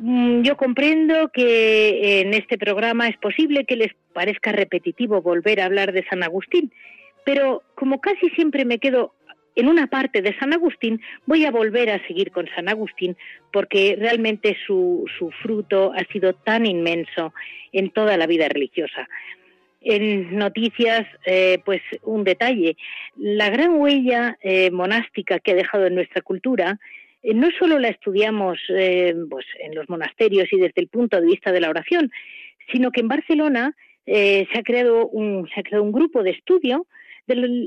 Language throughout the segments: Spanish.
Mm, yo comprendo que en este programa es posible que les parezca repetitivo volver a hablar de San Agustín, pero como casi siempre me quedo en una parte de San Agustín, voy a volver a seguir con San Agustín porque realmente su, su fruto ha sido tan inmenso en toda la vida religiosa. En noticias, eh, pues un detalle, la gran huella eh, monástica que ha dejado en nuestra cultura, eh, no solo la estudiamos pues, en los monasterios y desde el punto de vista de la oración, sino que en Barcelona se, ha creado un, se ha creado un grupo de estudio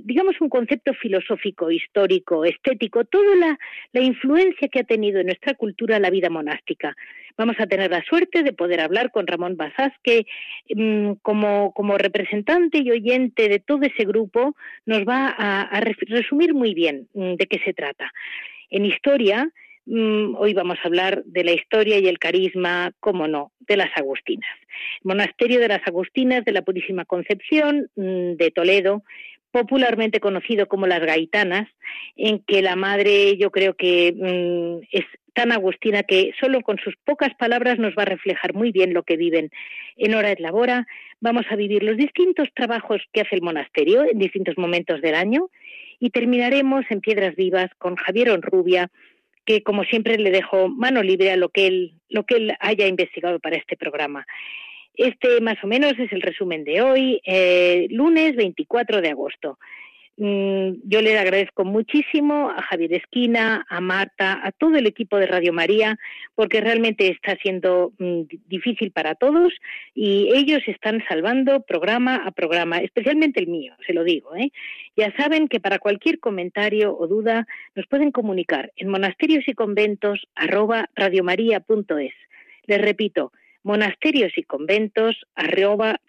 digamos, un concepto filosófico, histórico, estético, toda la, influencia que ha tenido en nuestra cultura la vida monástica. Vamos a tener la suerte de poder hablar con Ramón Basás, que mm, como, representante y oyente de todo ese grupo nos va a, a resumir muy bien mm, de qué se trata. En historia, mm, hoy vamos a hablar de la historia y el carisma, cómo no, de las Agustinas. Monasterio de las Agustinas de la Purísima Concepción de Toledo, popularmente conocido como las gaitanas, en que la madre yo creo que mm, es tan agustina que solo con sus pocas palabras nos va a reflejar muy bien lo que viven. En Hora et Labora vamos a vivir los distintos trabajos que hace el monasterio en distintos momentos del año y terminaremos en Piedras Vivas con Javier Onrubia, que como siempre le dejo mano libre a lo que él, lo que él haya investigado para este programa. Este más o menos es el resumen de hoy, eh, lunes 24 de agosto. Mm, yo le agradezco muchísimo a Javier Esquina, a Marta, a todo el equipo de Radio María, porque realmente está siendo mm, difícil para todos y ellos están salvando programa a programa, especialmente el mío, se lo digo. ¿eh? Ya saben que para cualquier comentario o duda nos pueden comunicar en monasterios y conventos radiomaria.es. Les repito, monasterios y conventos arroba.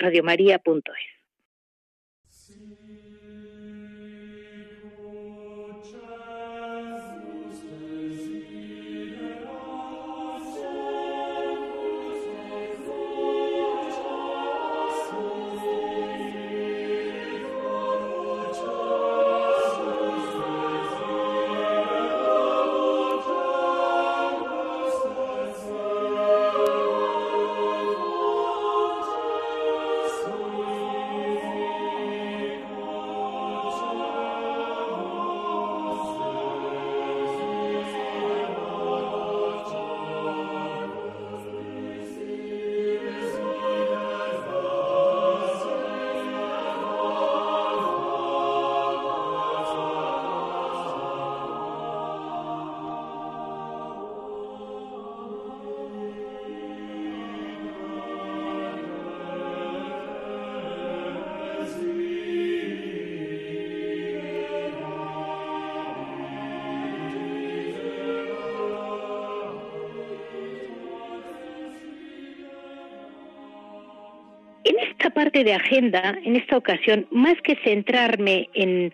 Parte de agenda, en esta ocasión, más que centrarme en,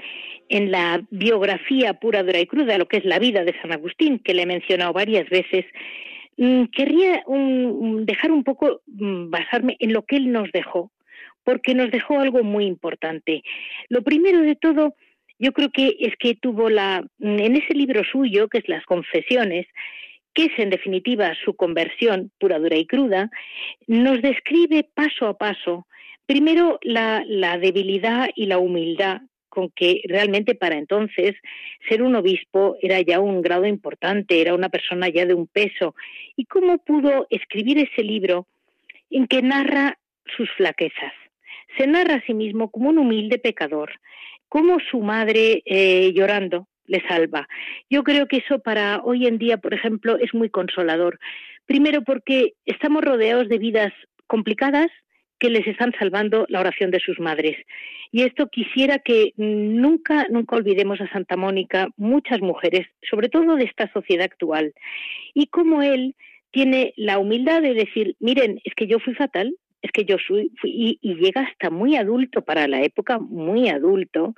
en la biografía pura, dura y cruda, lo que es la vida de San Agustín, que le he mencionado varias veces, mm, querría dejar un poco, mm, basarme en lo que él nos dejó, porque nos dejó algo muy importante. Lo primero de todo, yo creo que es que tuvo la, en ese libro suyo, que es Las Confesiones, que es en definitiva su conversión pura, dura y cruda, nos describe paso a paso Primero, la, debilidad y la humildad con que realmente para entonces ser un obispo era ya un grado importante, era una persona ya de un peso. ¿Y cómo pudo escribir ese libro en que narra sus flaquezas? Se narra a sí mismo como un humilde pecador, como su madre eh, llorando le salva. Yo creo que eso para hoy en día, por ejemplo, es muy consolador. Primero porque estamos rodeados de vidas complicadas, que les están salvando la oración de sus madres. Y esto quisiera que nunca, nunca olvidemos a Santa Mónica, muchas mujeres, sobre todo de esta sociedad actual, y como él tiene la humildad de decir, miren, es que yo fui fatal, es que yo fui, y, llega hasta muy adulto, para la época muy adulto,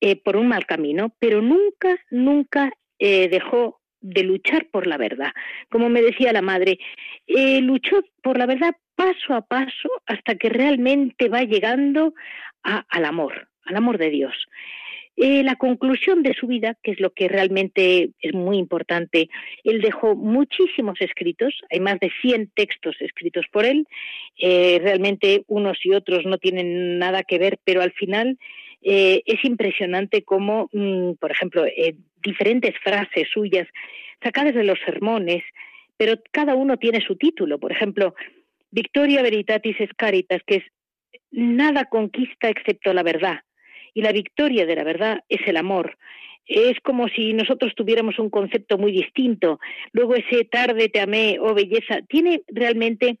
eh, por un mal camino, pero nunca, nunca eh, dejó de luchar por la verdad. Como me decía la madre, eh, luchó por la verdad paso a paso hasta que realmente va llegando al amor, al amor de Dios. Eh, la conclusión de su vida, que es lo que realmente es muy importante, él dejó muchísimos escritos, hay más de 100 textos escritos por él, eh, realmente unos y otros no tienen nada que ver, pero al final eh, es impresionante cómo, mm, por ejemplo, diferentes frases suyas sacadas de los sermones, pero cada uno tiene su título, por ejemplo, Victoria Veritatis Caritas, que es nada conquista excepto la verdad y la victoria de la verdad es el amor. Es como si nosotros tuviéramos un concepto muy distinto. Luego ese tarde te amé, oh belleza, tiene realmente,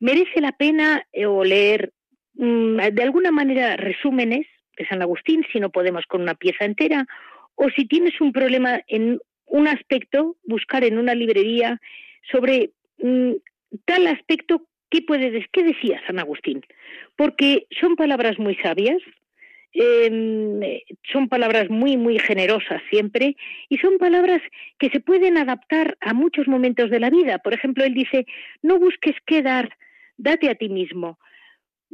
merece la pena eh, o leer mm, de alguna manera resúmenes de San Agustín, si no podemos con una pieza entera, o si tienes un problema en un aspecto, buscar en una librería sobre mm, tal aspecto, ¿qué, puede, ¿qué decía San Agustín? Porque son palabras muy sabias, Em, son palabras muy, muy generosas siempre y son palabras que se pueden adaptar a muchos momentos de la vida. Por ejemplo, él dice, no busques qué dar, date a ti mismo.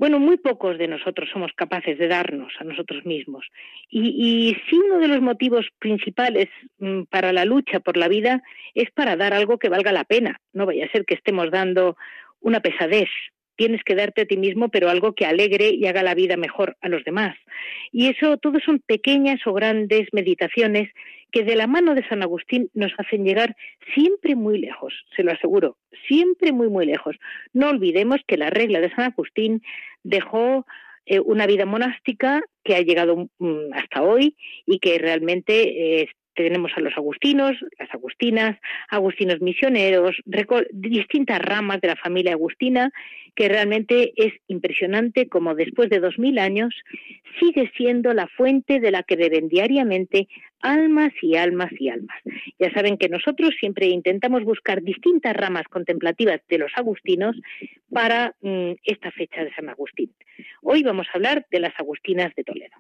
Bueno, muy pocos de nosotros somos capaces de darnos a nosotros mismos. Y, y si uno de los motivos principales mm, para la lucha por la vida es para dar algo que valga la pena. No vaya a ser que estemos dando una pesadez, tienes que darte a ti mismo, pero algo que alegre y haga la vida mejor a los demás. Y eso, todo son pequeñas o grandes meditaciones que de la mano de San Agustín nos hacen llegar siempre muy lejos, se lo aseguro, siempre muy, muy lejos. No olvidemos que la regla de San Agustín dejó eh, una vida monástica que ha llegado mm, hasta hoy y que realmente eh, tenemos a los agustinos, las agustinas, agustinos misioneros, distintas ramas de la familia agustina, que realmente es impresionante como después de dos mil años sigue siendo la fuente de la que beben diariamente almas y almas y almas. Ya saben que nosotros siempre intentamos buscar distintas ramas contemplativas de los agustinos para mm, esta fecha de San Agustín. Hoy vamos a hablar de las agustinas de Toledo.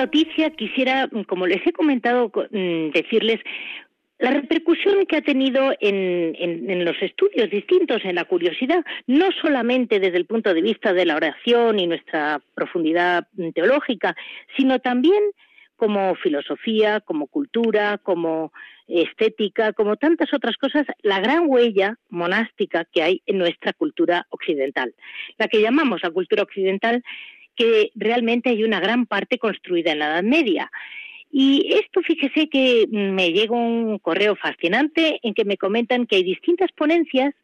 Noticia quisiera, como les he comentado, mm, decirles la repercusión que ha tenido en, los estudios distintos, en la curiosidad, no solamente desde el punto de vista de la oración y nuestra profundidad teológica, sino también como filosofía, como cultura, como estética, como tantas otras cosas, la gran huella monástica que hay en nuestra cultura occidental. La que llamamos la cultura occidental que realmente hay una gran parte construida en la Edad Media. Y esto, fíjese que me llega un correo fascinante en que me comentan que hay distintas ponencias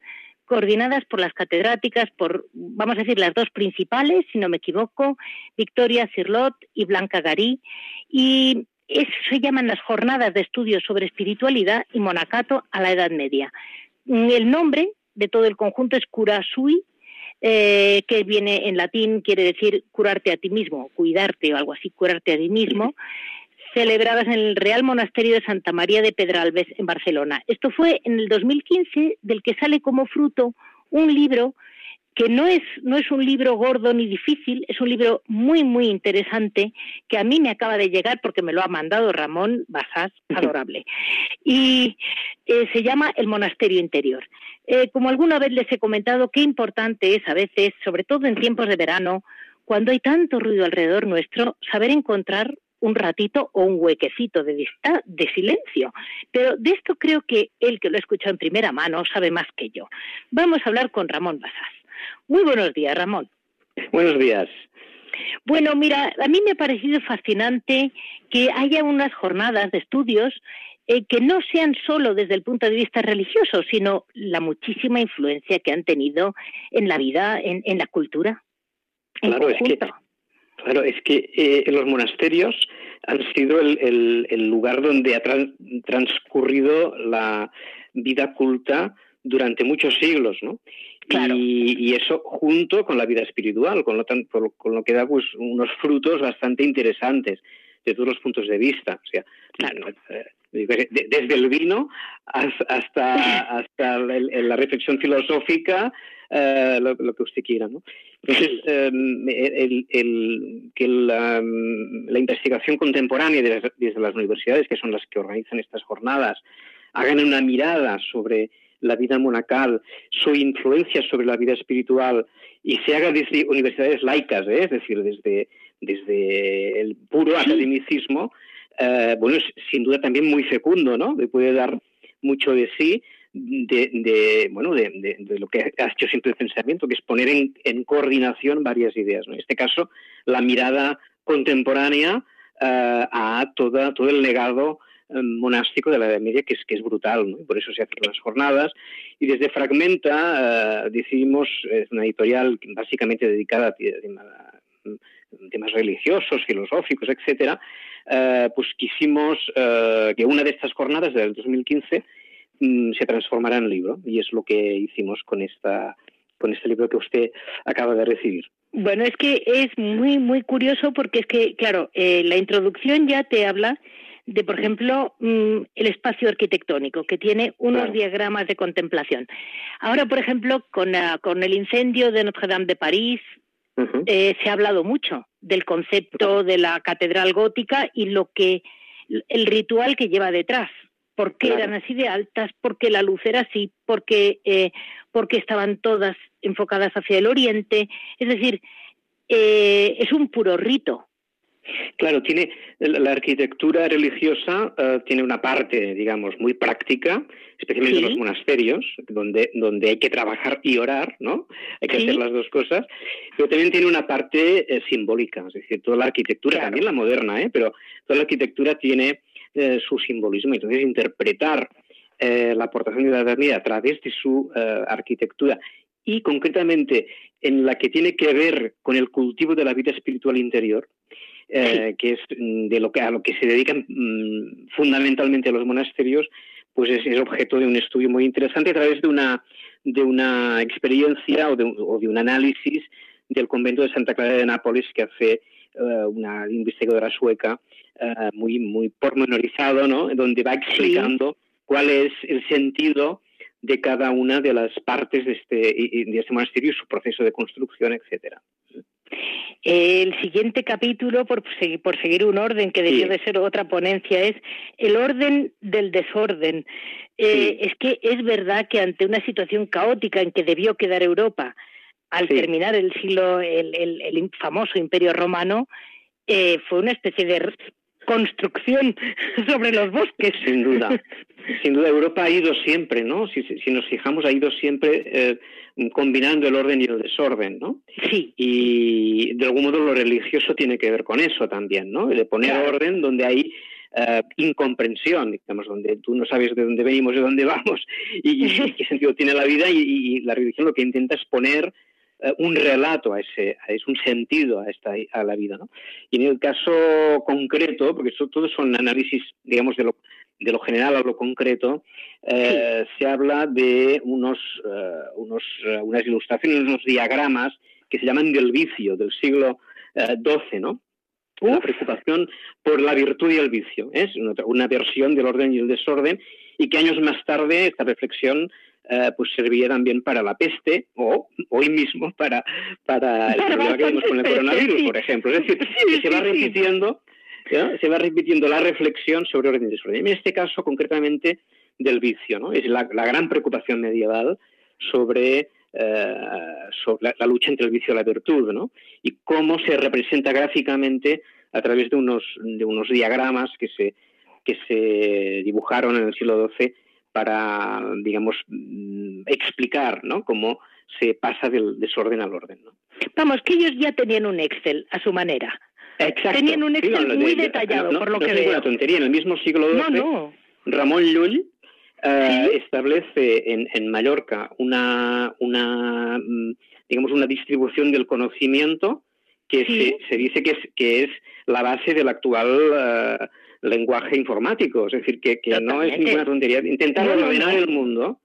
coordinadas por las catedráticas, por, vamos a decir, las dos principales, si no me equivoco, Victoria Cirlot y Blanca Garí, y eso se llaman las jornadas de estudios sobre espiritualidad y monacato a la Edad Media. El nombre de todo el conjunto es Curasui eh, que viene en latín, quiere decir curarte a ti mismo, cuidarte o algo así, curarte a ti mismo, celebradas en el Real Monasterio de Santa María de Pedralbes en Barcelona. Esto fue en el 2015, del que sale como fruto un libro que no es, no es un libro gordo ni difícil, es un libro muy, muy interesante que a mí me acaba de llegar porque me lo ha mandado Ramón Basás, adorable. Y eh, se llama El Monasterio Interior. Eh, como alguna vez les he comentado, qué importante es a veces, sobre todo en tiempos de verano, cuando hay tanto ruido alrededor nuestro, saber encontrar un ratito o un huequecito de, de silencio. Pero de esto creo que el que lo ha escuchado en primera mano sabe más que yo. Vamos a hablar con Ramón Basás. Muy buenos días, Ramón. Buenos días. Bueno, mira, a mí me ha parecido fascinante que haya unas jornadas de estudios eh, que no sean solo desde el punto de vista religioso, sino la muchísima influencia que han tenido en la vida, en, la cultura. claro, es que, claro, es que eh, los monasterios han sido el, lugar donde ha transcurrido la vida culta durante muchos siglos, ¿no? Y, eso junto con la vida espiritual, con lo, con lo que da pues, unos frutos bastante interesantes de todos los puntos de vista. O sea, eh, desde el vino hasta, hasta la reflexión filosófica, eh, lo, que usted quiera. ¿no? Entonces, em, el, que la, investigación contemporánea desde las universidades, que son las que organizan estas jornadas, hagan una mirada sobre la vida monacal, su influencia sobre la vida espiritual y se haga desde universidades laicas, ¿eh? es decir, desde, desde el puro academicismo, eh, bueno, es sin duda también muy fecundo, ¿no? puede dar mucho de sí de, bueno, de, lo que ha hecho siempre el pensamiento, que es poner en, coordinación varias ideas. ¿no? En este caso, la mirada contemporánea eh, a toda, todo el legado monástico de la Edad Media, que es, que es brutal, por eso se hacen las jornadas. Y desde Fragmenta eh, decidimos, es una editorial básicamente dedicada a, temas religiosos, filosóficos, etcétera, eh, pues quisimos que una de estas jornadas del 2015 mm, se transformara en libro y es lo que hicimos con esta con este libro que usted acaba de recibir. Bueno, es que es muy muy curioso porque es que claro, la introducción ya te habla de, por ejemplo, mm, el espacio arquitectónico, que tiene unos diagramas de contemplación. Ahora, por ejemplo, con, ah, con el incendio de Notre Dame de París, eh, se ha hablado mucho del concepto de la catedral gótica y lo que el ritual que lleva detrás. ¿Por qué eran así de altas? ¿Por qué la luz era así? ¿Por qué, eh, porque estaban todas enfocadas hacia el oriente? Es decir, eh, es un puro rito. Claro, tiene la arquitectura religiosa eh, tiene una parte, digamos, muy práctica, especialmente en los monasterios, donde donde hay que trabajar y orar, ¿no? Hay que hacer las dos cosas, pero también tiene una parte eh, simbólica, es decir, toda la arquitectura, también la moderna, ¿eh? Pero toda la arquitectura tiene eh, su simbolismo, entonces interpretar la aportación de la Edad a través de su arquitectura y concretamente en la que tiene que ver con el cultivo de la vida espiritual interior, eh, que es mm, de lo que a lo que se dedican mm, fundamentalmente los monasterios, pues es, objeto de un estudio muy interesante a través de una de una experiencia o de, un análisis del convento de Santa Clara de Nápoles que hace eh, una investigadora sueca eh, muy muy pormenorizado, ¿no? Donde va explicando cuál es el sentido de cada una de las partes de este, de este monasterio y su proceso de construcción, etcétera. El siguiente capítulo, por seguir, por seguir un orden que debió de ser otra ponencia, es el orden del desorden. Eh, es que es verdad que ante una situación caótica en que debió quedar Europa al terminar el siglo, el, el, famoso Imperio Romano, eh, fue una especie de construcción sobre los bosques. Sin duda. Sin duda, Europa ha ido siempre, ¿no? Si, si nos fijamos, ha ido siempre eh, combinando el orden y el desorden, ¿no? Sí. Y de algún modo lo religioso tiene que ver con eso también, ¿no? De poner orden donde hay eh, incomprensión, digamos, donde tú no sabes de dónde venimos, de dónde vamos y, qué sentido tiene la vida y, la religión lo que intenta es poner eh, un relato a ese, es un sentido a esta a la vida, ¿no? Y en el caso concreto, porque eso, todos son análisis, digamos, de lo de lo general a lo concreto, eh, se habla de unos, eh, unos, eh, unas ilustraciones, unos diagramas que se llaman del vicio del siglo XII, ¿no? La preocupación por la virtud y el vicio. Es una, versión del orden y el desorden y que años más tarde esta reflexión eh, pues servía también para la peste o hoy mismo para, para el problema que tenemos con el coronavirus, por ejemplo. Es decir, se va repitiendo, se va repitiendo la reflexión sobre orden y desorden. En este caso, concretamente, del vicio, ¿no? Es la, gran preocupación medieval sobre, eh, la, lucha entre el vicio y la virtud, ¿no? Y cómo se representa gráficamente a través de unos, de unos diagramas que se, que se dibujaron en el siglo XII para, digamos, mm, explicar ¿no? cómo se pasa del desorden al orden. Vamos, que ellos ya tenían un Excel a su manera. Exacto. Tenían un Excel muy detallado, por lo que veo. una tontería. En el mismo siglo XII, Ramón Llull eh, establece en, en Mallorca una, una, mm, digamos, una distribución del conocimiento que se, se, dice que es, que es la base del actual... Uh, lenguaje informático, es decir, que, que no es ninguna tontería. Intentar ordenar el mundo,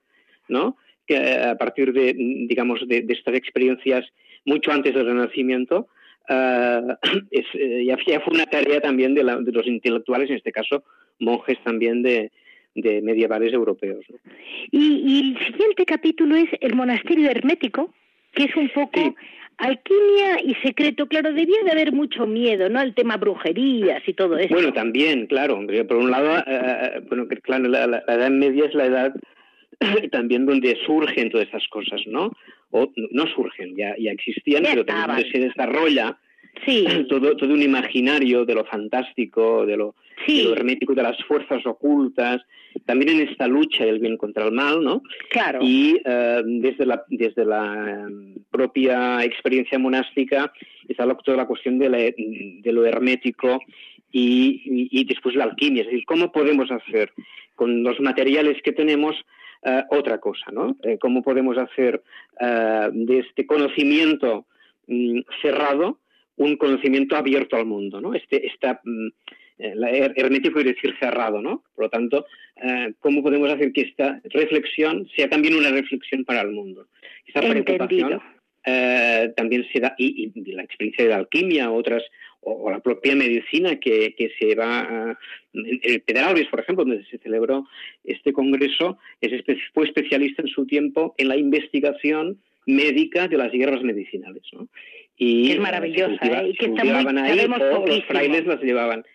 ¿no? Que a partir de, digamos, de, estas experiencias mucho antes del Renacimiento, uh, es, eh, ya, fue una tarea también de, de, los intelectuales, en este caso monjes también de, de medievales europeos. ¿no? Y, y, el siguiente capítulo es el monasterio hermético, que es un poco alquimia y secreto, claro, debía de haber mucho miedo, ¿no? Al tema brujerías y todo eso. Bueno, también, claro. Por un lado, eh, eh, bueno, claro, la, Edad Media es la edad también donde surgen todas estas cosas, ¿no? O no surgen, ya, ya existían, pero también donde se desarrolla sí. todo, todo un imaginario de lo fantástico, de lo, de lo hermético, de las fuerzas ocultas, también en esta lucha del bien contra el mal, ¿no? Claro. Y eh, desde, la, desde la em, propia experiencia monástica está toda la cuestión de, de lo hermético y, y, después la alquimia, es decir, cómo podemos hacer con los materiales que tenemos eh, otra cosa, ¿no? Eh, cómo podemos hacer de este conocimiento mm, cerrado un conocimiento abierto al mundo, ¿no? Este, esta, mm, hermético quiere decir cerrado, ¿no? Por lo tanto, eh, ¿cómo podemos hacer que esta reflexión sea también una reflexión para el mundo? Esta eh, también se da, y, la experiencia de la alquimia, otras, o, la propia medicina que, que se va, en, el Pedralbes, por ejemplo, donde se celebró este congreso, es, fue especialista en su tiempo en la investigación médica de las guerras medicinales, ¿no? Y, es maravillosa, ¿eh? y que está muy, ahí, los frailes las llevaban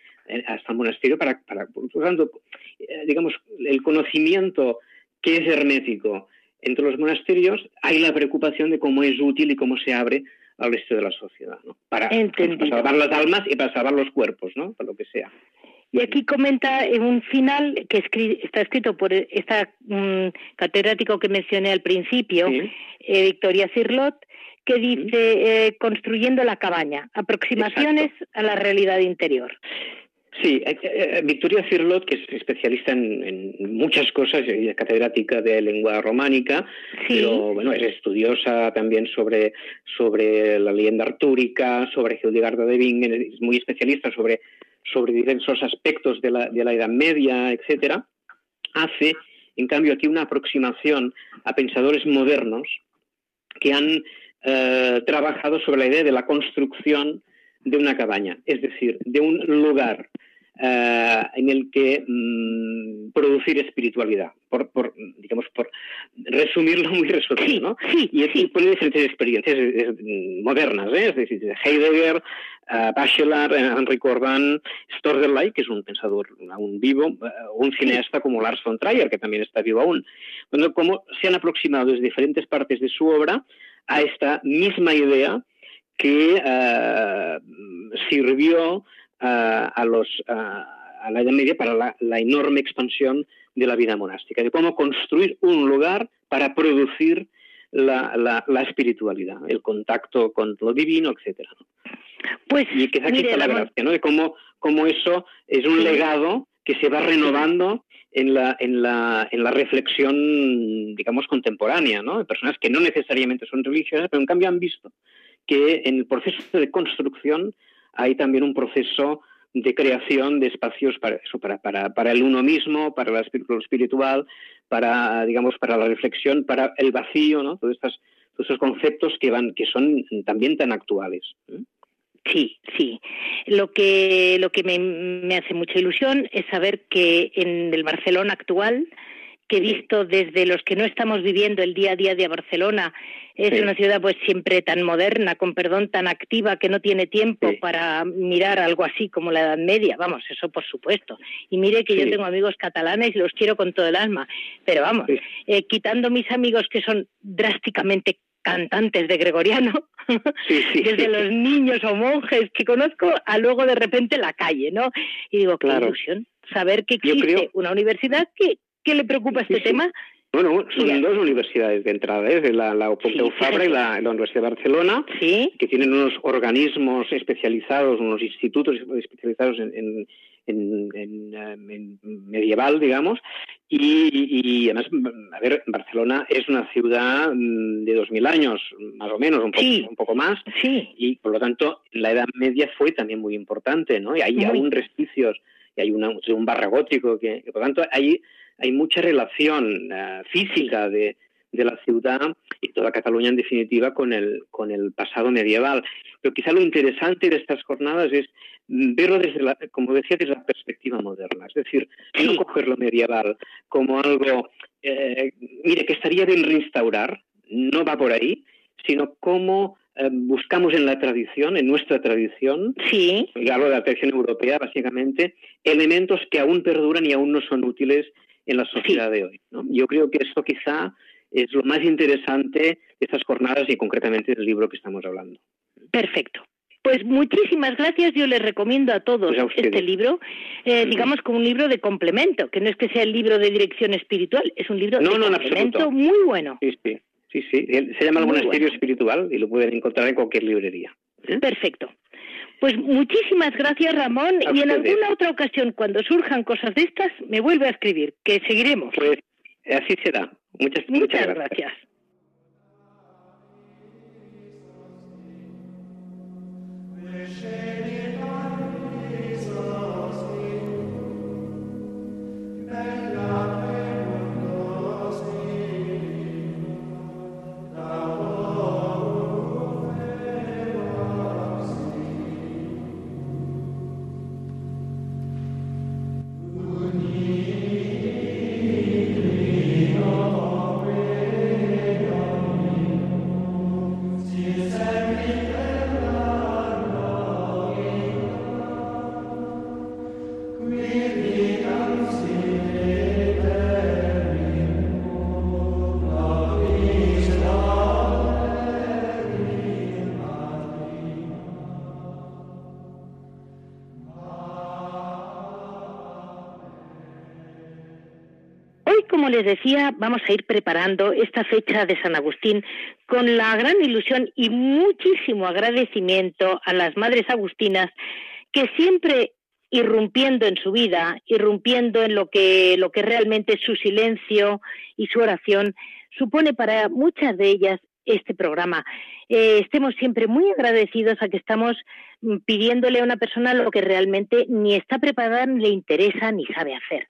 hasta el monasterio para, para por tanto, eh, digamos, el conocimiento que es hermético entre los monasterios, hay la preocupación de cómo es útil y cómo se abre al resto de la sociedad, ¿no? Para, salvar las almas y para salvar los cuerpos, ¿no? Para lo que sea. Y aquí comenta en un final que está escrito por esta mm, catedrático que mencioné al principio, eh, Victoria Cirlot, que dice eh, construyendo la cabaña, aproximaciones a la realidad interior. Sí, eh, eh, Victoria Cirlot, que es especialista en, muchas cosas, es catedrática de lengua románica, pero bueno, es estudiosa también sobre, sobre la leyenda artúrica, sobre Hildegarda de Bingen, es muy especialista sobre, sobre diversos aspectos de la, de la Edad Media, etcétera. Hace, en cambio, aquí una aproximación a pensadores modernos que han eh, trabajado sobre la idea de la construcción de una cabaña, es decir, de un lugar eh, en el que mm, producir espiritualidad, por, por, digamos, por resumirlo muy resumido, ¿no? y aquí pone diferentes experiencias modernas, ¿eh? es decir, Heidegger, uh, Bachelard, Henry Corbin, Storderley, que es un pensador aún vivo, un cineasta como Lars von Trier, que también está vivo aún. Bueno, como se han aproximado desde diferentes partes de su obra a esta misma idea que sirvió a, los, a la Edad Media para la, enorme expansión de la vida monástica, de cómo construir un lugar para producir la, la, espiritualidad, el contacto con lo divino, etcétera. Pues, y que aquí está la gracia, ¿no? De cómo, cómo eso es un legado que se va renovando en la, en la, en la reflexión, digamos, contemporánea, ¿no? De personas que no necesariamente son religiosas, pero en cambio han visto que en el proceso de construcción hay también un proceso de creación de espacios para eso, para, para, para el uno mismo, para lo espiritual, para, digamos, para la reflexión, para el vacío, ¿no? Todos estos, conceptos que van, que son también tan actuales. ¿eh? Sí, sí. Lo que, lo que me, me, hace mucha ilusión es saber que en el Barcelona actual que visto desde los que no estamos viviendo el día a día de Barcelona, es una ciudad pues siempre tan moderna, con perdón, tan activa que no tiene tiempo para mirar algo así como la Edad Media, vamos, eso por supuesto. Y mire que yo tengo amigos catalanes y los quiero con todo el alma, pero vamos, eh, quitando mis amigos que son drásticamente cantantes de gregoriano, desde los niños o monjes que conozco a luego de repente la calle, ¿no? Y digo, qué ilusión saber que existe una universidad que, que le preocupa este tema. Bueno, son dos universidades de entrada, ¿eh? la, la Pompeu Fabra y la, Universidad de Barcelona, que tienen unos organismos especializados, unos institutos especializados en, en, medieval, digamos, y, además, a ver, Barcelona es una ciudad mm, de dos mil años, más o menos, un poco, un poco más, sí. y por lo tanto la Edad Media fue también muy importante, ¿no? Y hay aún resquicios, y hay una, un barra gótico, que, por lo tanto hay, hay mucha relación eh, física de, de la ciudad y toda Cataluña en definitiva con el, con el pasado medieval. Pero quizá lo interesante de estas jornadas es verlo desde la, como decía, desde la perspectiva moderna, es decir, no coger lo medieval como algo, eh, mire, que estaría bien restaurar, no va por ahí, sino cómo eh, buscamos en la tradición, en nuestra tradición, sí. y hablo de la tradición europea básicamente, elementos que aún perduran y aún no son útiles en la sociedad de hoy. Yo creo que esto quizá es lo más interesante de estas jornadas y concretamente del libro que estamos hablando. Perfecto. Pues muchísimas gracias. Yo les recomiendo a todos pues este libro, eh, digamos como un libro de complemento, que no es que sea el libro de dirección espiritual, es un libro de complemento muy bueno. Sí, sí, sí, sí. Se llama El Monasterio Espiritual y lo pueden encontrar en cualquier librería. ¿eh? Perfecto. Pues muchísimas gracias, Ramón. y en alguna otra ocasión, cuando surjan cosas de estas, me vuelve a escribir, que seguiremos. Pues así será. Muchas, muchas, gracias. Les decía, vamos a ir preparando esta fecha de San Agustín con la gran ilusión y muchísimo agradecimiento a las madres agustinas que siempre irrumpiendo en su vida, irrumpiendo en lo que, lo que realmente su silencio y su oración supone para muchas de ellas este programa. Eh, estemos siempre muy agradecidos a que estamos pidiéndole a una persona lo que realmente ni está preparada, ni le interesa, ni sabe hacer.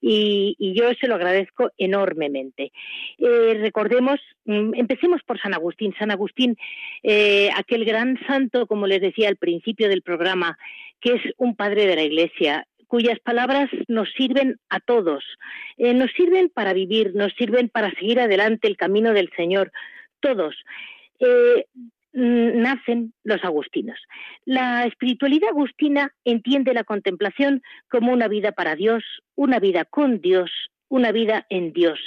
Y, yo se lo agradezco enormemente. Eh, recordemos, mm, empecemos por San Agustín. San Agustín, eh, aquel gran santo, como les decía al principio del programa, que es un padre de la Iglesia, cuyas palabras nos sirven a todos, nos sirven para vivir, nos sirven para seguir adelante el camino del Señor, todos. Eh, nacen los agustinos. La espiritualidad agustina entiende la contemplación como una vida para Dios, una vida con Dios, una vida en Dios,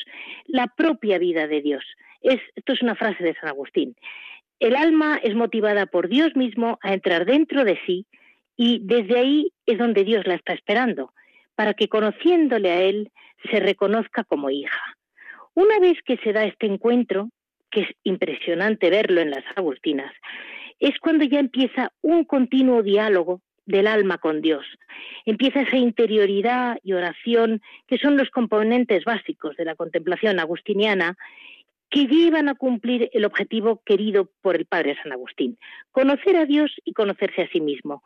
la propia vida de Dios. esto es una frase de San Agustín. El alma es motivada por Dios mismo a entrar dentro de sí y desde ahí es donde Dios la está esperando, para que conociéndole a Él se reconozca como hija. Una vez que se da este encuentro, que es impresionante verlo en las Agustinas, es cuando ya empieza un continuo diálogo del alma con Dios. Empieza esa interioridad y oración que son los componentes básicos de la contemplación agustiniana que llevan a cumplir el objetivo querido por el Padre San Agustín, conocer a Dios y conocerse a sí mismo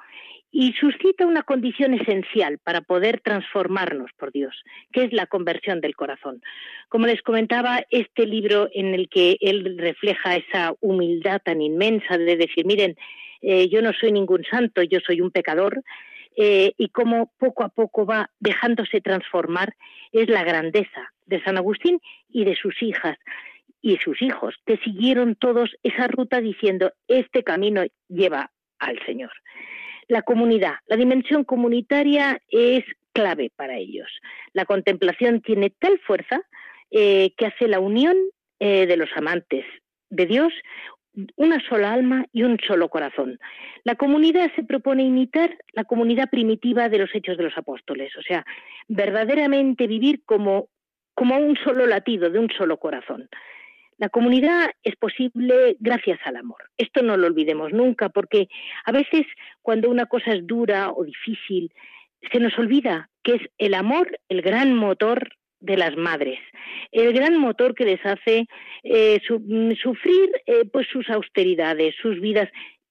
y suscita una condición esencial para poder transformarnos por Dios, que es la conversión del corazón. Como les comentaba, este libro en el que él refleja esa humildad tan inmensa de decir, miren, eh, yo no soy ningún santo, yo soy un pecador, eh, y cómo poco a poco va dejándose transformar, es la grandeza de San Agustín y de sus hijas y sus hijos, que siguieron todos esa ruta diciendo, este camino lleva al Señor. La comunidad, la dimensión comunitaria es clave para ellos. La contemplación tiene tal fuerza eh, que hace la unión eh, de los amantes de Dios una sola alma y un solo corazón. La comunidad se propone imitar la comunidad primitiva de los hechos de los apóstoles, o sea, verdaderamente vivir como, como un solo latido, de un solo corazón. La comunidad es posible gracias al amor. Esto no lo olvidemos nunca, porque a veces cuando una cosa es dura o difícil, se nos olvida que es el amor el gran motor de las madres, el gran motor que les hace eh, mm, sufrir eh, pues sus austeridades, sus vidas.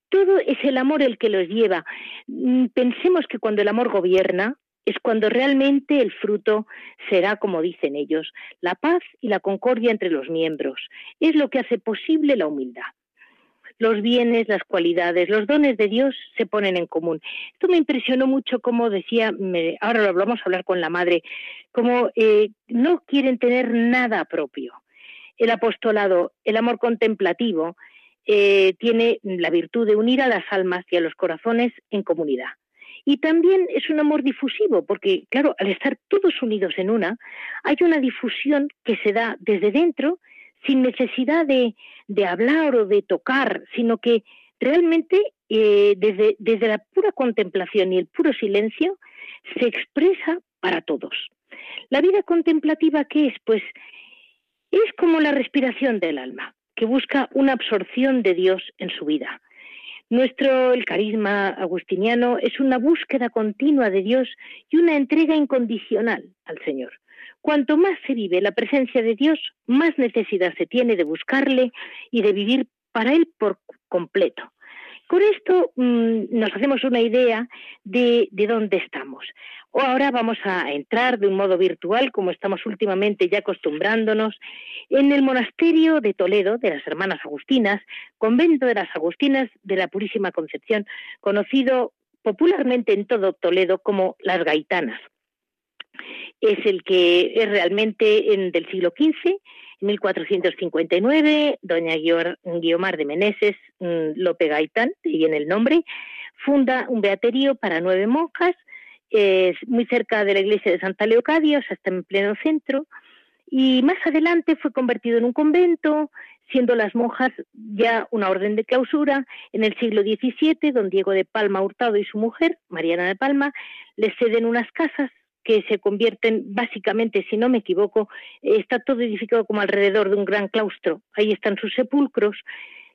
Todo es el amor el que los lleva. Mm, pensemos que cuando el amor gobierna, es cuando realmente el fruto será, como dicen ellos, la paz y la concordia entre los miembros. Es lo que hace posible la humildad. Los bienes, las cualidades, los dones de Dios se ponen en común. Esto me impresionó mucho, como decía, ahora lo vamos a hablar con la madre, como eh, no quieren tener nada propio. El apostolado, el amor contemplativo, eh, tiene la virtud de unir a las almas y a los corazones en comunidad. Y también es un amor difusivo, porque, claro, al estar todos unidos en una, hay una difusión que se da desde dentro sin necesidad de, hablar o de tocar, sino que realmente eh, desde, desde la pura contemplación y el puro silencio se expresa para todos. La vida contemplativa, ¿qué es? Pues es como la respiración del alma, que busca una absorción de Dios en su vida. Nuestro, el carisma agustiniano, es una búsqueda continua de Dios y una entrega incondicional al Señor. Cuanto más se vive la presencia de Dios, más necesidad se tiene de buscarle y de vivir para Él por completo. Con esto mm, nos hacemos una idea de, de dónde estamos. O ahora vamos a entrar de un modo virtual, como estamos últimamente ya acostumbrándonos, en el monasterio de Toledo de las Hermanas Agustinas, convento de las Agustinas de la Purísima Concepción, conocido popularmente en todo Toledo como las Gaitanas. Es el que es realmente en, del siglo XV, 1459, doña Guiomar de Meneses mm, Lope Gaitán, y en el nombre, funda un beaterio para nueve monjas es muy cerca de la iglesia de Santa Leocadia, o sea, está en pleno centro, y más adelante fue convertido en un convento, siendo las monjas ya una orden de clausura. En el siglo XVII, don Diego de Palma Hurtado y su mujer, Mariana de Palma, le ceden unas casas que se convierten básicamente, si no me equivoco, está todo edificado como alrededor de un gran claustro. Ahí están sus sepulcros.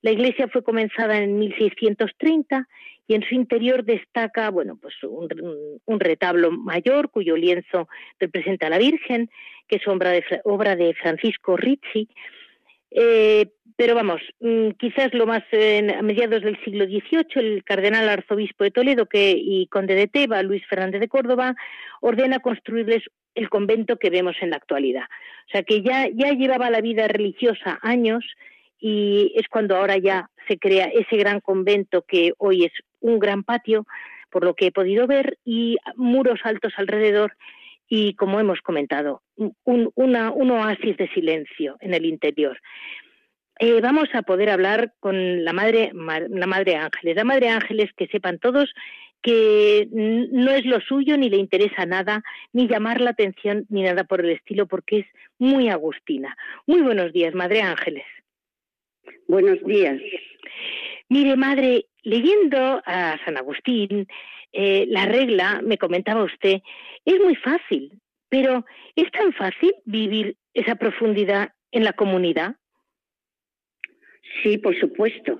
La iglesia fue comenzada en 1630 y en su interior destaca, bueno, pues un, retablo mayor cuyo lienzo representa a la Virgen, que es obra de, obra de Francisco Rizzi. Eh, pero vamos, mm, quizás lo más a mediados del siglo XVIII, el cardenal arzobispo de Toledo que, y conde de Teba, Luis Fernández de Córdoba, ordena construirles el convento que vemos en la actualidad. O sea que ya, ya llevaba la vida religiosa años y es cuando ahora ya se crea ese gran convento que hoy es un gran patio, por lo que he podido ver, y muros altos alrededor y, como hemos comentado, un, oasis de silencio en el interior. Eh, vamos a poder hablar con la madre, la madre Ángeles. La madre Ángeles, que sepan todos que no es lo suyo, ni le interesa nada, ni llamar la atención, ni nada por el estilo, porque es muy agustina. Muy buenos días, madre Ángeles. Buenos días. Mire, madre, leyendo a San Agustín, eh, la regla, me comentaba usted, es muy fácil, pero ¿es tan fácil vivir esa profundidad en la comunidad? Sí, por supuesto.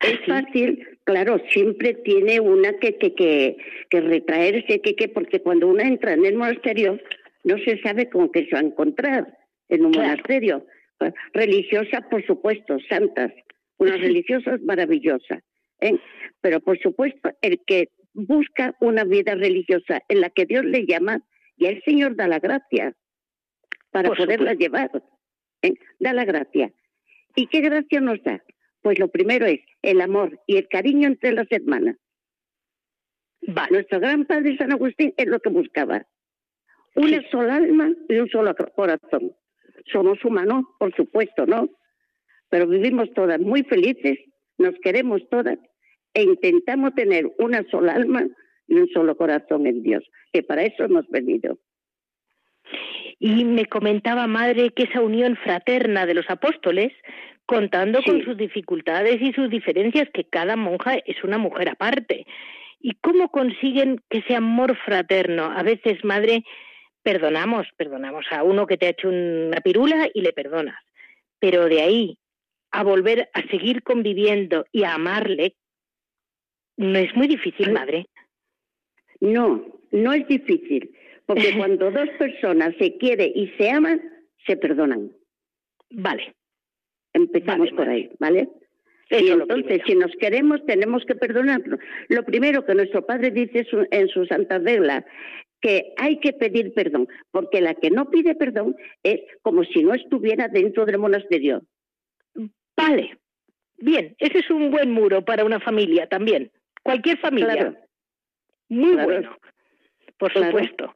¿Ah, es fácil, claro, siempre tiene una que, que, que, que retraerse, que, que, porque cuando uno entra en el monasterio no se sabe con qué se va a encontrar en un monasterio. Religiosas, por supuesto, santas, unas religiosas maravillosas. ¿eh? Pero por supuesto, el que busca una vida religiosa en la que Dios le llama, y el Señor da la gracia para poderla llevar. ¿eh? Da la gracia. ¿Y qué gracia nos da? Pues lo primero es el amor y el cariño entre las hermanas. Nuestro gran padre San Agustín es lo que buscaba. Una sola alma y un solo corazón. Somos humanos, por supuesto, ¿no? Pero vivimos todas muy felices, nos queremos todas e intentamos tener una sola alma y un solo corazón en Dios, que para eso hemos venido. Y me comentaba, madre, que esa unión fraterna de los apóstoles, contando con sus dificultades y sus diferencias, que cada monja es una mujer aparte. ¿Y cómo consiguen que ese amor fraterno? A veces, madre, perdonamos, perdonamos a uno que te ha hecho una pirula y le perdonas. Pero de ahí a volver a seguir conviviendo y a amarle, no es muy difícil, madre. No, no es difícil, porque cuando dos personas se quieren y se aman, se perdonan. Vale. Empezamos por ahí, ¿vale? y entonces, si nos queremos, tenemos que perdonarlo. Lo primero que nuestro Padre dice en su Santa Regla, que hay que pedir perdón, porque la que no pide perdón es como si no estuviera dentro del monasterio. Vale, bien, ese es un buen muro para una familia también, cualquier familia. Muy bueno, por supuesto.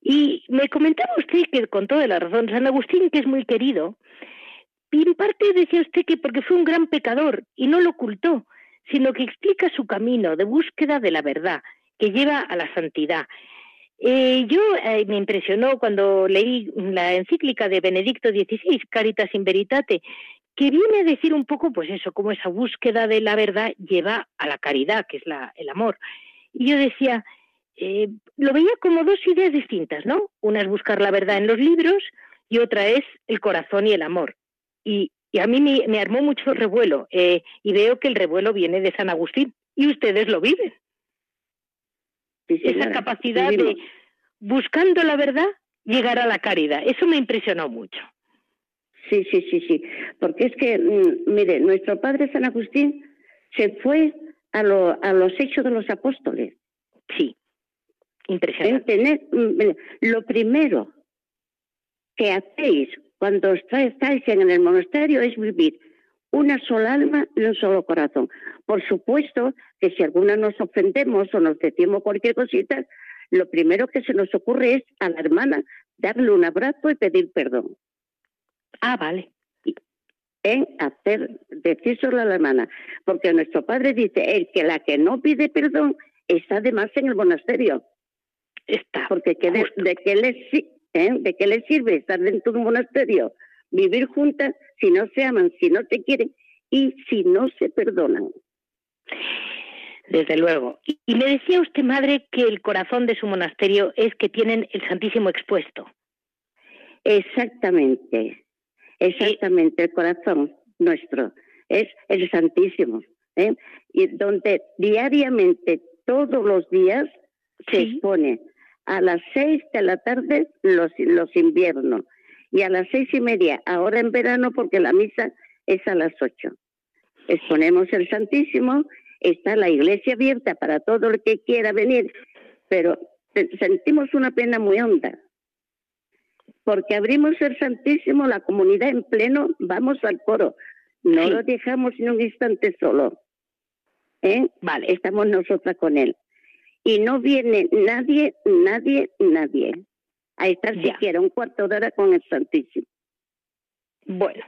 Y me comentaba usted que con toda la razón, San Agustín, que es muy querido, y en parte decía usted que porque fue un gran pecador y no lo ocultó, sino que explica su camino de búsqueda de la verdad, que lleva a la santidad. Eh, yo eh, me impresionó cuando leí la encíclica de Benedicto XVI, Caritas in Veritate, que viene a decir un poco, pues eso, cómo esa búsqueda de la verdad lleva a la caridad, que es la, el amor. Y yo decía, eh, lo veía como dos ideas distintas, ¿no? Una es buscar la verdad en los libros y otra es el corazón y el amor. Y, a mí me, armó mucho revuelo eh, y veo que el revuelo viene de San Agustín y ustedes lo viven. Esa capacidad de, buscando la verdad, llegar a la caridad. Eso me impresionó mucho. Sí, sí, sí, sí. Porque es que, mm, mire, nuestro padre San Agustín se fue a, lo, a los hechos de los apóstoles. Sí, impresionante. Mm, lo primero que hacéis cuando estáis en el monasterio es vivir una sola alma y un solo corazón. Por supuesto que si alguna nos ofendemos o nos decimos cualquier cosita, lo primero que se nos ocurre es a la hermana darle un abrazo y pedir perdón. Ah, vale. En hacer, decírselo a la hermana, porque nuestro padre dice, el que la que no pide perdón está además en el monasterio. Está. Porque de, de, qué le, ¿eh? ¿de qué le sirve estar dentro de un monasterio? Vivir juntas si no se aman, si no se quieren y si no se perdonan. Desde luego. Y me decía usted, madre, que el corazón de su monasterio es que tienen el Santísimo expuesto. Exactamente. Exactamente, el corazón nuestro es el Santísimo, ¿eh? y donde diariamente, todos los días, se expone a las seis de la tarde los, los inviernos y a las seis y media, ahora en verano, porque la misa es a las ocho. Exponemos el Santísimo, está la iglesia abierta para todo el que quiera venir, pero sentimos una pena muy honda, porque abrimos el Santísimo, la comunidad en pleno, vamos al coro. No lo dejamos ni un instante solo. ¿eh? Vale. Estamos nosotras con él. Y no viene nadie, nadie, nadie a estar siquiera un cuarto de hora con el Santísimo. Bueno,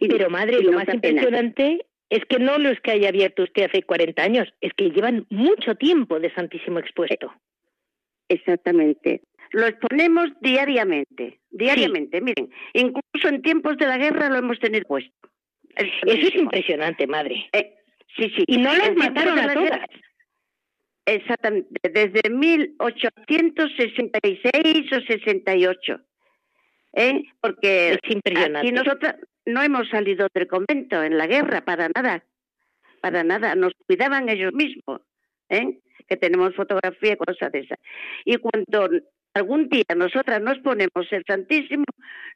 pero madre, lo más impresionante es que no lo es que haya abierto usted hace 40 años, es que llevan mucho tiempo de Santísimo expuesto. Exactamente. Lo exponemos diariamente, diariamente. Miren, incluso en tiempos de la guerra lo hemos tenido puesto. Eso es impresionante, madre. Eh, sí, sí. Y no las mataron a todas. exactamente, desde 1866 o 68. ¿Eh? Porque aquí nosotros no hemos salido del convento en la guerra, para nada. Para nada. Nos cuidaban ellos mismos. ¿eh? Que tenemos fotografía y cosas de esas. Y cuando algún día nosotras nos ponemos el Santísimo,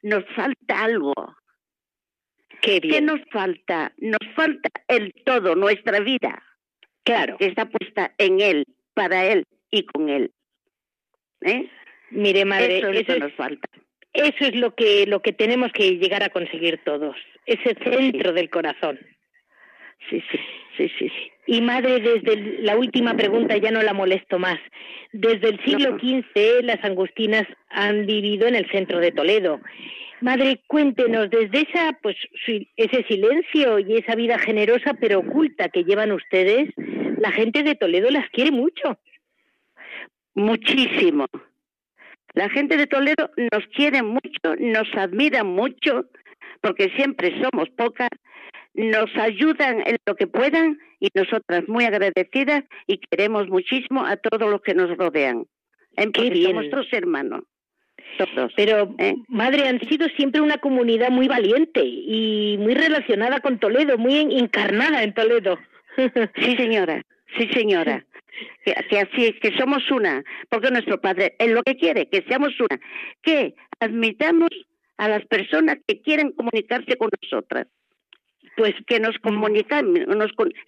nos falta algo. Qué, ¿Qué nos falta? Nos falta el todo, nuestra vida. Claro. Que está puesta en Él, para Él y con Él. ¿Eh? Mire, madre, eso, nos falta. Eso es lo que, lo que tenemos que llegar a conseguir todos, ese centro del corazón. Sí, sí, sí, sí. Y madre, desde la última pregunta ya no la molesto más. Desde el siglo XV las angustinas han vivido en el centro de Toledo. Madre, cuéntenos, desde esa, pues, ese silencio y esa vida generosa pero oculta que llevan ustedes, la gente de Toledo las quiere mucho. Muchísimo. La gente de Toledo nos quiere mucho, nos admira mucho, porque siempre somos pocas, nos ayudan en lo que puedan y nosotras muy agradecidas y queremos muchísimo a todos los que nos rodean. En somos nuestros hermanos. Todos, Pero, ¿eh? madre, han sido siempre una comunidad muy valiente y muy relacionada con Toledo, muy encarnada en Toledo. Sí, señora, sí, señora. Que, que, así que somos una, porque nuestro Padre es lo que quiere, que seamos una, que admitamos a las personas que quieren comunicarse con nosotras pues que nos comunicamos,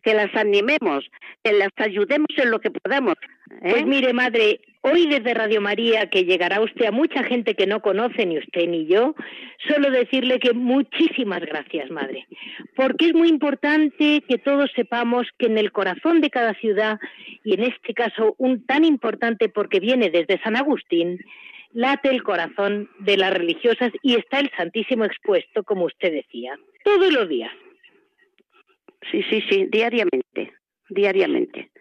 que las animemos, que las ayudemos en lo que podamos. ¿eh? Pues mire, madre, hoy desde Radio María, que llegará usted a mucha gente que no conoce ni usted ni yo, solo decirle que muchísimas gracias, madre, porque es muy importante que todos sepamos que en el corazón de cada ciudad, y en este caso un tan importante porque viene desde San Agustín, late el corazón de las religiosas y está el Santísimo expuesto, como usted decía, todos los días. Sí, sí, sí, diariamente, diariamente.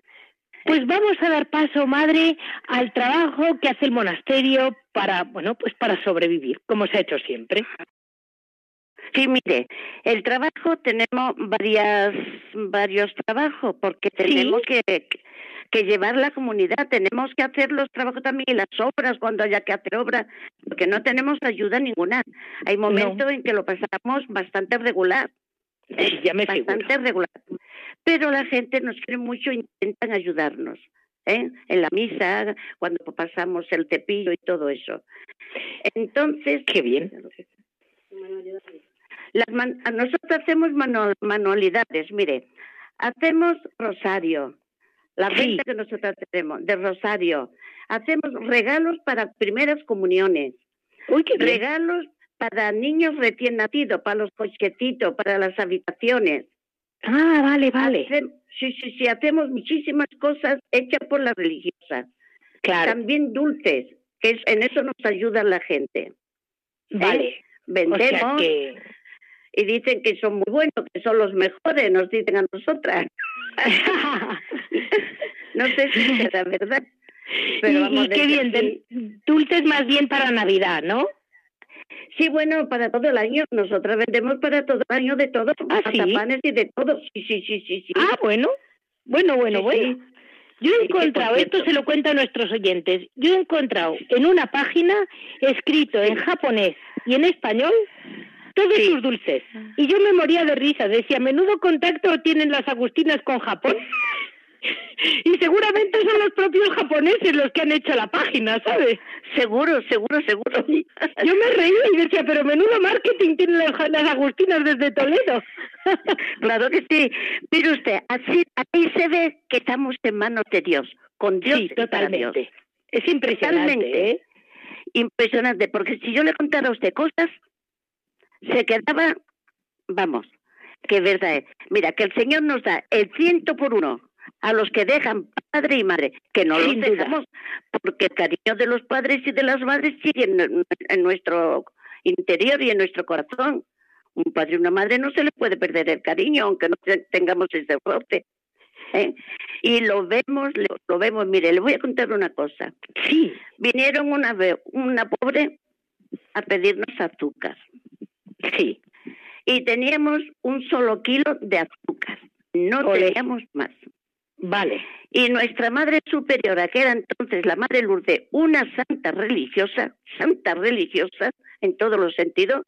Pues vamos a dar paso, madre, al trabajo que hace el monasterio para, bueno, pues para sobrevivir, como se ha hecho siempre. Sí, mire, el trabajo tenemos varias, varios trabajos, porque tenemos que, que llevar la comunidad, tenemos que hacer los trabajos también y las obras cuando haya que hacer obras, porque no tenemos ayuda ninguna. Hay momentos en que lo pasamos bastante regular. Ya me bastante regular. Pero la gente nos quiere mucho e intentan ayudarnos. ¿eh? En la misa, cuando pasamos el cepillo y todo eso. Entonces. Qué bien. Las nosotros hacemos manualidades, mire, hacemos rosario, la venta que nosotros tenemos, de rosario, hacemos regalos para primeras comuniones, Uy, qué regalos para niños recién nacidos, para los cochetitos, para las habitaciones. Ah, vale, vale. sí, sí, sí, hacemos muchísimas cosas hechas por las religiosas. Claro. También dulces, que es, en eso nos ayuda la gente. ¿Eh? Vale. Vendemos y dicen que son muy buenos, que son los mejores, nos dicen a nosotras. no sé si es la verdad. Pero y, qué bien, dulces más bien para Navidad, ¿no? Sí, bueno, para todo el año. Nosotras vendemos para todo el año de todo. ¿Ah, panes y de todo. Sí, sí, sí, sí. sí. Ah, bueno. Bueno, bueno, bueno. Yo he encontrado, esto se lo cuento a nuestros oyentes, yo he encontrado en una página escrito en japonés y en español todos sus dulces. Y yo me moría de risa, decía, menudo contacto tienen las agustinas con Japón. Y seguramente son los propios japoneses los que han hecho la página, ¿sabes? Seguro, seguro, seguro. Yo me reí y decía, pero menudo marketing tienen las, agustinas desde Toledo. claro que sí. Mire usted, así, ahí se ve que estamos en manos de Dios, con Dios. Sí, totalmente. Es impresionante, ¿eh? Impresionante, porque si yo le contara a usted cosas, se quedaba, vamos, que verdad es. Mira, que el Señor nos da el ciento por uno a los que dejan padre y madre, que no lo dejamos, porque el cariño de los padres y de las madres sigue en, nuestro interior y en nuestro corazón. Un padre y una madre no se le puede perder el cariño, aunque no tengamos ese roce. ¿eh? Y lo vemos, lo vemos. Mire, le voy a contar una cosa. Sí. Vinieron una vez, una pobre, a pedirnos azúcar. Sí. Y teníamos un solo kilo de azúcar. No teníamos más. Vale. Y nuestra madre superiora, que era entonces la madre Lourdes, una santa religiosa, santa religiosa en todos los sentidos,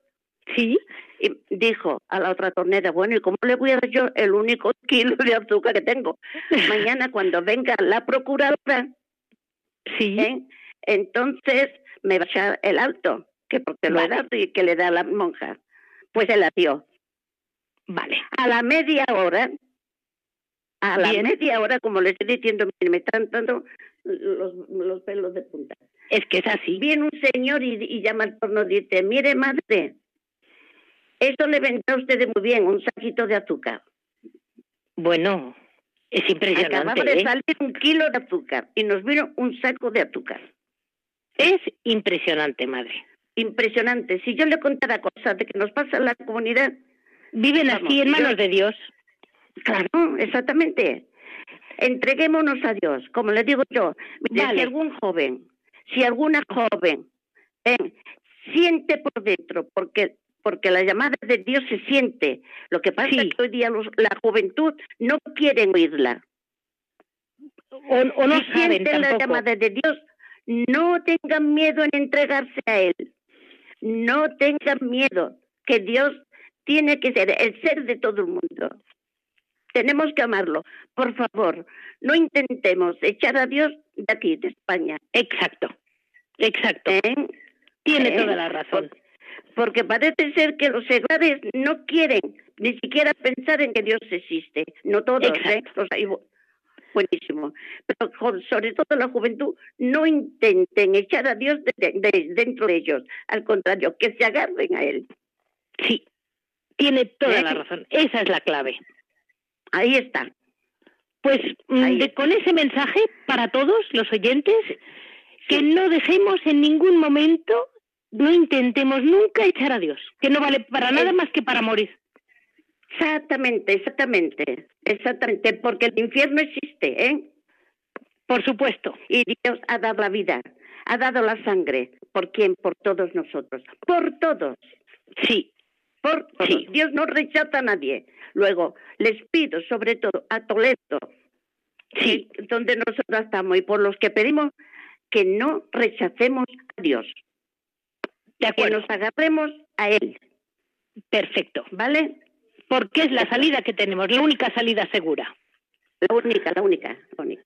sí, y dijo a la otra tornera, bueno, ¿y cómo le voy a dar yo el único kilo de azúcar que tengo? Mañana cuando venga la procuradora, sí, ¿eh? entonces me va a echar el alto, que porque lo he dado y que le da a la monja. Pues se la dio. Vale. A la media hora a la media hora, como le estoy diciendo, me están dando los, los pelos de punta. Es que es así. Viene un señor y, llama al porno y dice, mire madre, eso le vendrá a usted muy bien, un saquito de azúcar. Bueno, es impresionante. Acababa de ¿eh? salir un kilo de azúcar y nos vino un saco de azúcar. Es impresionante, madre. Impresionante. Si yo le contara cosas de que nos pasa en la comunidad. Viven así en manos de Dios. Claro, exactamente. Entreguémonos a Dios, como le digo yo. Si algún joven, si alguna joven siente por dentro, porque porque la llamada de Dios se siente. Lo que pasa es que hoy día la juventud no quiere oírla. O, no si sienten la llamada de Dios, no tengan miedo en entregarse a Él. No tengan miedo, que Dios tiene que ser el ser de todo el mundo. Tenemos que amarlo. Por favor, no intentemos echar a Dios de aquí, de España. Exacto, exacto. ¿Eh? Tiene ¿Eh? toda la razón. Porque parece ser que los seglares no quieren ni siquiera pensar en que Dios existe. No todos, ¿eh? buenísimo. Pero sobre todo la juventud, no intenten echar a Dios de, dentro de ellos. Al contrario, que se agarren a Él. Sí, tiene toda ¿Eh? la razón. Esa es la clave. Ahí está. Pues mm, con ese mensaje para todos los oyentes, que no dejemos en ningún momento, no intentemos nunca echar a Dios, que no vale para nada más que para morir. Exactamente, exactamente, exactamente, porque el infierno existe, ¿eh? Por supuesto. Y Dios ha dado la vida, ha dado la sangre. ¿Por quién? Por todos nosotros. Por todos. Sí. Por todos. Dios no rechaza a nadie. Luego, les pido sobre todo a Toledo, sí. donde nosotros estamos, y por los que pedimos que no rechacemos a Dios. Que nos agarremos a Él. Perfecto. ¿Vale? porque es la salida que tenemos, la única salida segura. La única, la única, la única.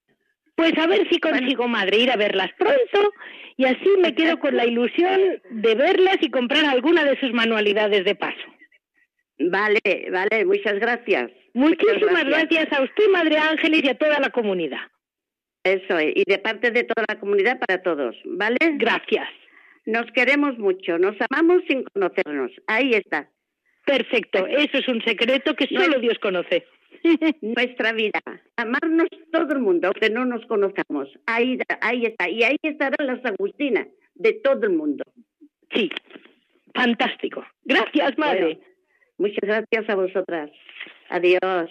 Pues a ver si consigo, madre, ir a verlas pronto y así me quedo con la ilusión de verlas y comprar alguna de sus manualidades de paso. Vale, vale, muchas gracias. Muchísimas gracias. a usted, Madre Ángeles, y a toda la comunidad. Eso es, y de parte de toda la comunidad para todos, ¿vale? Gracias. Nos queremos mucho, nos amamos sin conocernos. Ahí está. Perfecto, eso es un secreto que solo Dios conoce. Nuestra vida, amarnos todo el mundo, aunque no nos conozcamos. Ahí, ahí está, y ahí estarán las Agustinas de todo el mundo. Sí, fantástico. Gracias, madre. muchas gracias a vosotras. Adiós.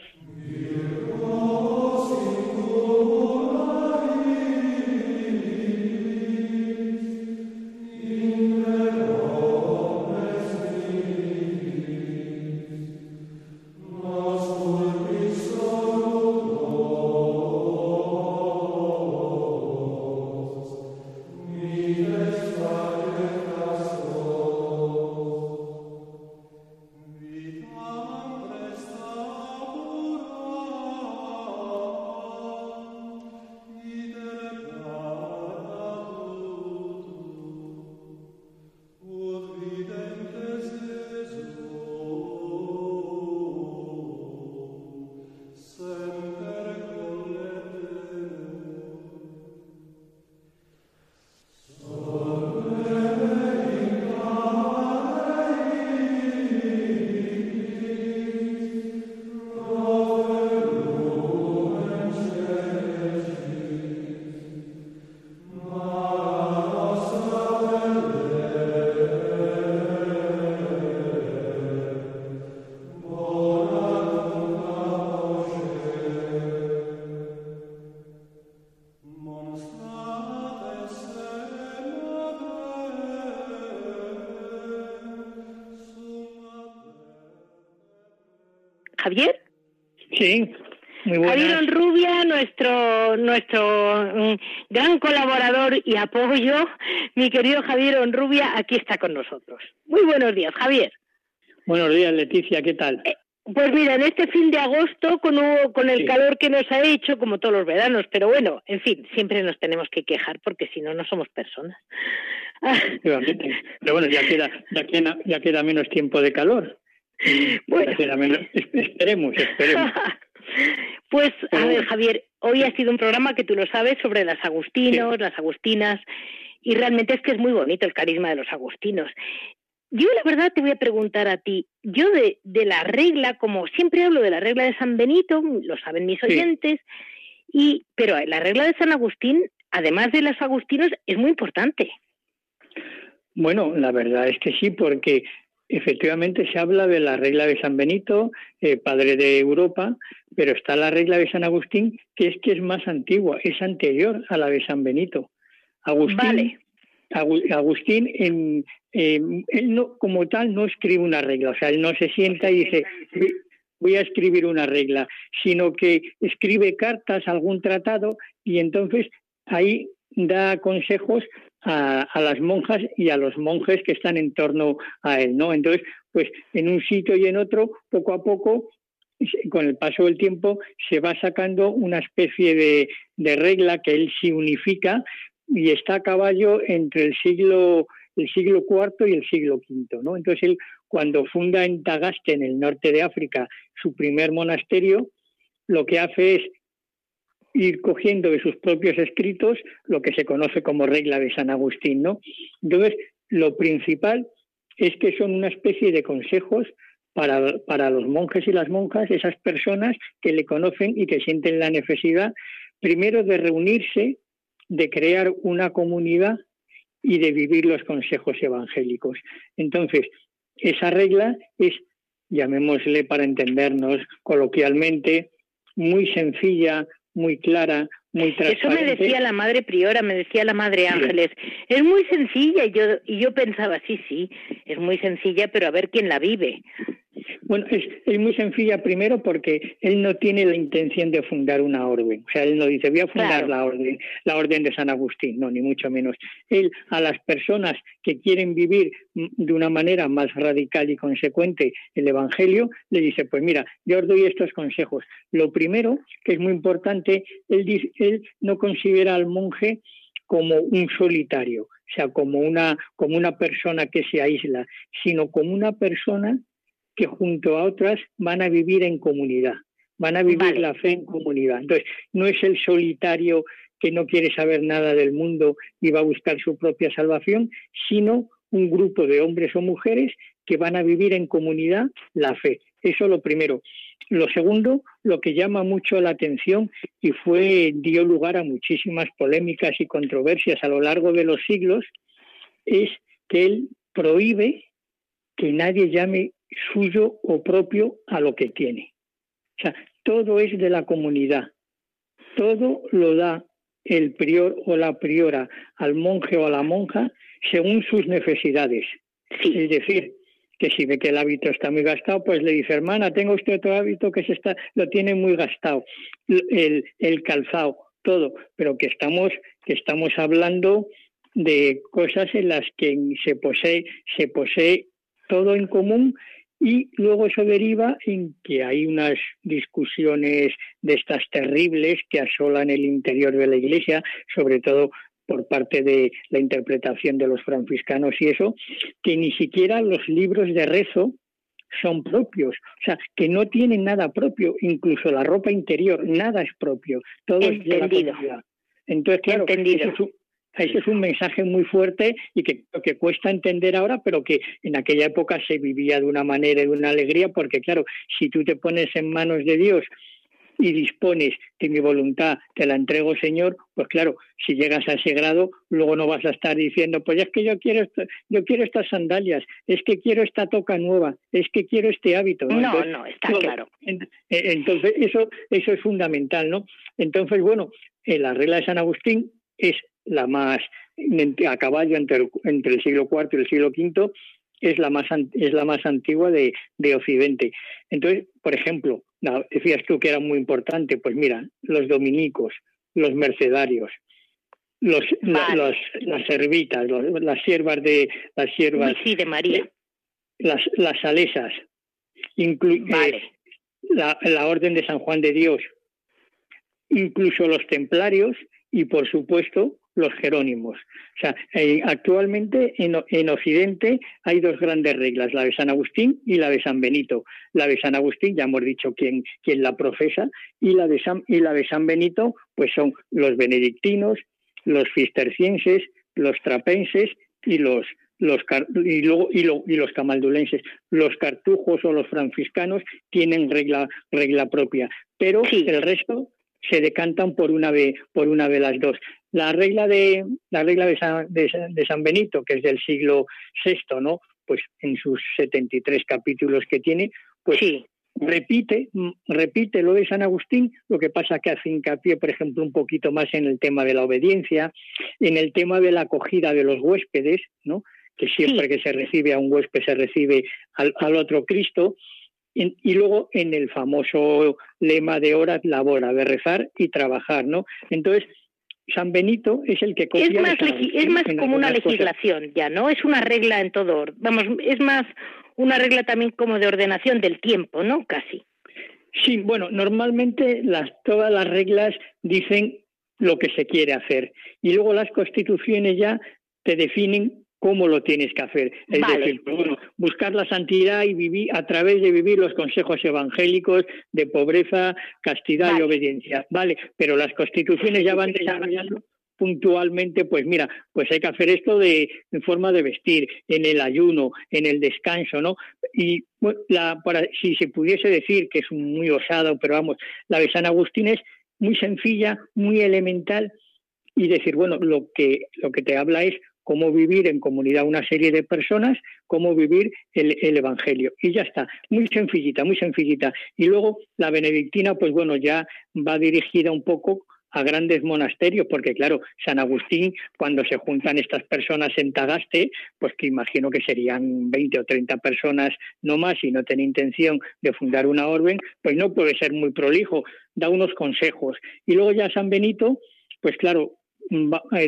Sí, muy. Javier Rubia, nuestro, nuestro mm, gran colaborador y apoyo, mi querido Javier Onrubia, aquí está con nosotros. Muy buenos días, Javier. Buenos días, Leticia, ¿qué tal? Eh, pues mira, en este fin de agosto, con, con el calor que nos ha hecho, como todos los veranos, pero bueno, en fin, siempre nos tenemos que quejar porque si no, no somos personas. Pero bueno, ya queda, ya queda, ya queda menos tiempo de calor. Bueno. Esperemos, esperemos. pues, a ver, Javier, hoy ha sido un programa que tú lo sabes sobre las agustinos, las agustinas, y realmente es que es muy bonito el carisma de los agustinos. yo la verdad te voy a preguntar a ti, yo de, de, la regla, como siempre hablo de la regla de San Benito, lo saben mis oyentes, y pero la regla de San Agustín, además de los agustinos, es muy importante. Bueno, la verdad es que sí, porque efectivamente se habla de la regla de San Benito, eh, padre de Europa, pero está la regla de San Agustín, que es que es más antigua, es anterior a la de San Benito. Agustín, Agustín en, él no, como tal no escribe una regla, o sea, él no se sienta y dice, voy a escribir una regla, sino que escribe cartas, algún tratado, y entonces ahí da consejos a, las monjas y a los monjes que están en torno a él, ¿no? Entonces, pues en un sitio y en otro, poco a poco, con el paso del tiempo, se va sacando una especie de, regla que él sí unifica y está a caballo entre el siglo el siglo IV y el siglo V, ¿no? Entonces él cuando funda en Tagaste, en el norte de África, su primer monasterio, lo que hace es ir cogiendo de sus propios escritos lo que se conoce como regla de San Agustín, ¿no? Entonces, lo principal es que son una especie de consejos para, para los monjes y las monjas, esas personas que le conocen y que sienten la necesidad, primero de reunirse, de crear una comunidad y de vivir los consejos evangélicos. Entonces, esa regla es, llamémosle para entendernos coloquialmente, muy sencilla, muy clara, muy transparente. Eso me decía la madre priora, me decía la madre Ángeles. Es muy sencilla y yo, y yo pensaba, sí, sí, es muy sencilla, pero a ver quién la vive. Bueno, es, es, muy sencilla primero porque él no tiene la intención de fundar una orden. O sea, él no dice, voy a fundar la orden, la orden de San Agustín, no, ni mucho menos. Él a las personas que quieren vivir de una manera más radical y consecuente el Evangelio, le dice, pues mira, yo os doy estos consejos. Lo primero, que es muy importante, él, dice, él no considera al monje como un solitario, o sea, como una, como una persona que se aísla, sino como una persona que junto a otras van a vivir en comunidad, van a vivir la fe en comunidad. Entonces, no es el solitario que no quiere saber nada del mundo y va a buscar su propia salvación, sino un grupo de hombres o mujeres que van a vivir en comunidad la fe. Eso lo primero. Lo segundo, lo que llama mucho la atención y fue dio lugar a muchísimas polémicas y controversias a lo largo de los siglos, es que él prohíbe que nadie llame suyo o propio a lo que tiene. O sea, todo es de la comunidad. Todo lo da el prior o la priora al monje o a la monja según sus necesidades. Es decir, que si ve que el hábito está muy gastado, pues le dice, hermana, tengo usted otro hábito que se está, lo tiene muy gastado, el, el calzado, todo, pero que estamos, que estamos hablando de cosas en las que se posee, se posee todo en común y luego eso deriva en que hay unas discusiones de estas terribles que asolan el interior de la Iglesia, sobre todo por parte de la interpretación de los franciscanos y eso, que ni siquiera los libros de rezo son propios, o sea, que no tienen nada propio, incluso la ropa interior, nada es propio, todo es de la comunidad. Entonces, claro, Eso ese es un mensaje muy fuerte y que, que cuesta entender ahora, pero que en aquella época se vivía de una manera y de una alegría, porque claro, si tú te pones en manos de Dios y dispones que mi voluntad te la entrego, Señor, pues claro, si llegas a ese grado, luego no vas a estar diciendo, pues es que yo quiero, yo quiero estas sandalias, es que quiero esta toca nueva, es que quiero este hábito. No, no, está claro. Entonces, eso, eso es fundamental, ¿no? Entonces, bueno, en la regla de San Agustín es la más a caballo entre, entre el siglo IV y el siglo V, es la más es la más antigua de, de Occidente. Entonces, por ejemplo, decías tú que era muy importante, pues mira, los dominicos, los mercedarios, los, las servitas, las siervas de las siervas sí, de María, las las salesas, eh, la, la orden de San Juan de Dios, incluso los templarios y por supuesto los jerónimos. O sea, eh, actualmente en, en, Occidente hay dos grandes reglas, la de San Agustín y la de San Benito. La de San Agustín, ya hemos dicho quién, quién la profesa, y la, de San, y la de San Benito, pues son los benedictinos, los cistercienses, los trapenses y los, los y, luego, y, los camaldulenses. Los cartujos o los franciscanos tienen regla, regla propia, pero el resto se decantan por una de, por una de las dos. La regla de la regla de San, de, San Benito, que es del siglo VI, ¿no? Pues en sus 73 capítulos que tiene, pues sí repite, repite lo de San Agustín, lo que pasa que hace hincapié, por ejemplo, un poquito más en el tema de la obediencia, en el tema de la acogida de los huéspedes, ¿no? que siempre que se recibe a un huésped se recibe al, otro Cristo, y, luego en el famoso lema de horas labora, de rezar y trabajar, ¿no? Entonces, San Benito es el que es más, es más como una legislación ya, ¿no? Es una regla en todo, vamos, es más una regla también como de ordenación del tiempo, ¿no? Casi. Sí, bueno, normalmente las, todas las reglas dicen lo que se quiere hacer y luego las constituciones ya te definen cómo lo tienes que hacer. Es decir, pues bueno, buscar la santidad y vivir a través de vivir los consejos evangélicos de pobreza, castidad y obediencia. Vale, pero las constituciones ya van desarrollando puntualmente, pues mira, pues hay que hacer esto de en forma de vestir, en el ayuno, en el descanso, ¿no? Y la, para, si se pudiese decir que es muy osado, pero vamos, la de San Agustín es muy sencilla, muy elemental y decir, bueno, lo que lo que te habla es cómo vivir en comunidad una serie de personas, cómo vivir el, el, Evangelio. Y ya está, muy sencillita, muy sencillita. Y luego la benedictina, pues bueno, ya va dirigida un poco a grandes monasterios, porque claro, San Agustín, cuando se juntan estas personas en Tagaste, pues que imagino que serían 20 o 30 personas no más y no tiene intención de fundar una orden, pues no puede ser muy prolijo, da unos consejos. Y luego ya San Benito, pues claro,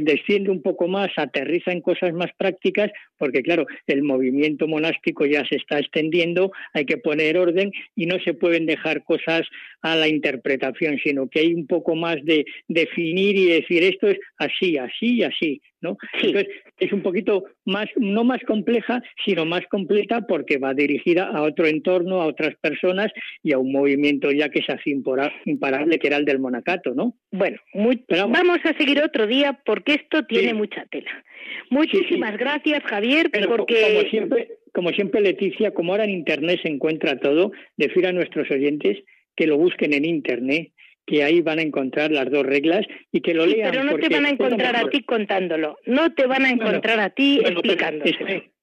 desciende un poco más, aterriza en cosas más prácticas, porque claro, el movimiento monástico ya se está extendiendo, hay que poner orden y no se pueden dejar cosas a la interpretación, sino que hay un poco más de definir y decir esto es así, así y así. ¿no? Entonces, es un poquito más, no más compleja, sino más completa porque va dirigida a otro entorno, a otras personas y a un movimiento ya que se hace imparable, que era el del monacato, ¿no? Bueno, vamos a seguir otro día porque esto tiene mucha tela. Muchísimas gracias, Javier, porque... Como siempre, como siempre, Leticia, como ahora en Internet se encuentra todo, decir a nuestros oyentes que lo busquen en Internet, que ahí van a encontrar las dos reglas y que lo lean. Pero no te van a encontrar a ti contándolo, no te van a encontrar a ti explicándolo.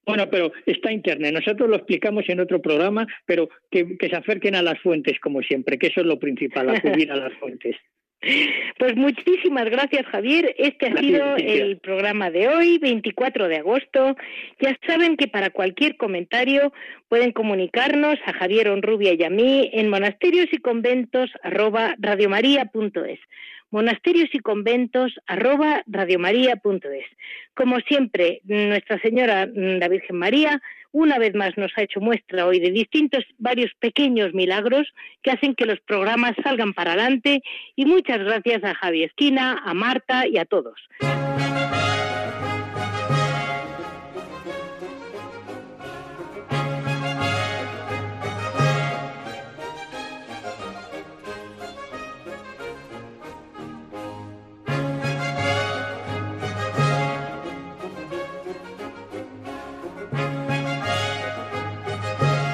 bueno, pero está Internet. Nosotros lo explicamos en otro programa, pero que, que se acerquen a las fuentes, como siempre, que eso es lo principal, acudir a las fuentes. Pues muchísimas gracias, Javier. Este ha sido el programa de hoy, 24 de agosto. Ya saben que para cualquier comentario pueden comunicarnos a Javier Onrubia y a mí en monasterios y conventos arroba radiomaria.es monasterios y conventos arroba radiomaria.es. Como siempre, Nuestra Señora mm, la Virgen María una vez más nos ha hecho muestra hoy de distintos, varios pequeños milagros que hacen que los programas salgan para adelante y muchas gracias a Javi Esquina, a Marta y a todos.